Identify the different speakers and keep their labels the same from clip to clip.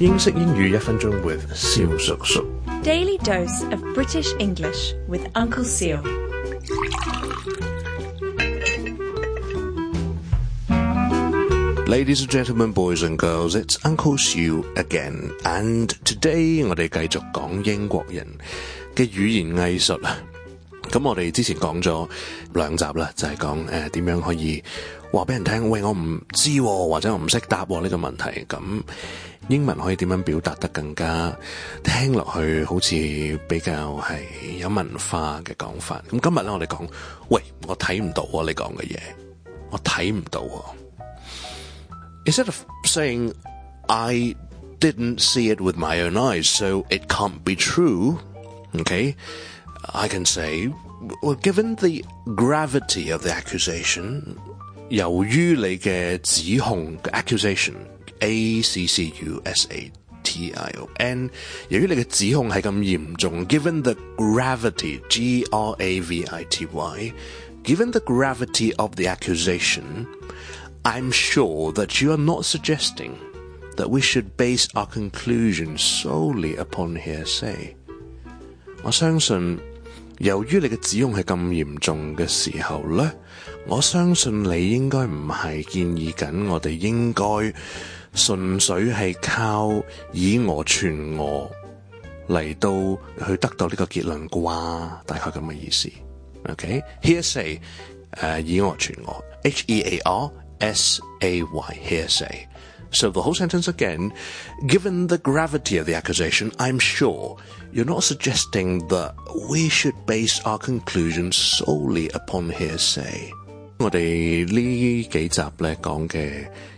Speaker 1: 英式英语一分钟 with 肖叔叔。
Speaker 2: Daily dose of British English with Uncle Seal。
Speaker 1: Ladies and gentlemen, boys and girls，it's Uncle Seal again。And today 我哋继续讲英国人嘅语言艺术啊。咁我哋之前讲咗两集啦，就系讲诶点样可以话俾人听，喂我唔知或者我唔识答呢个问题咁。英文可以點樣表達得更加聽落去好似比較係有文化嘅講法？咁今日咧，我哋講，喂，我睇唔到啊！你講嘅嘢，我睇唔到啊！Is n t e a d of saying I didn't see it with my own eyes, so it can't be true? Okay, I can say, well, given the gravity of the accusation，由於你嘅指控 accusation。A C C U S given the gravity G R A V I T Y，given the gravity of the accusation, i am sure that you are not suggesting that we should base our conclusion solely upon hearsay。我相信。由於你嘅指控係咁嚴重嘅時候咧，我相信你應該唔係建議緊我哋應該純粹係靠以我传我嚟到去得到呢個結論啩，大概咁嘅意思。OK，hearsay，誒以我传我，H E A R S A Y hearsay。So sentence whole the again，given the gravity of the accusation，I'm sure you're not suggesting that we should base our conclusion solely s upon hearsay。我哋呢几集咧讲嘅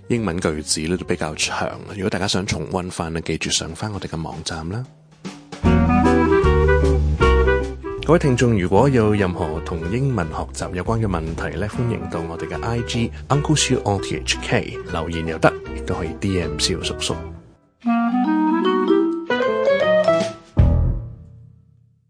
Speaker 1: 英文句子咧都比较长，如果大家想重温翻，就记住上翻我哋嘅网站啦。各位听众，如果有任何同英文学习有关嘅问题咧，欢迎到我哋嘅 I G Uncle Hugh O T H K 留言又得。都可以 D M 小叔叔。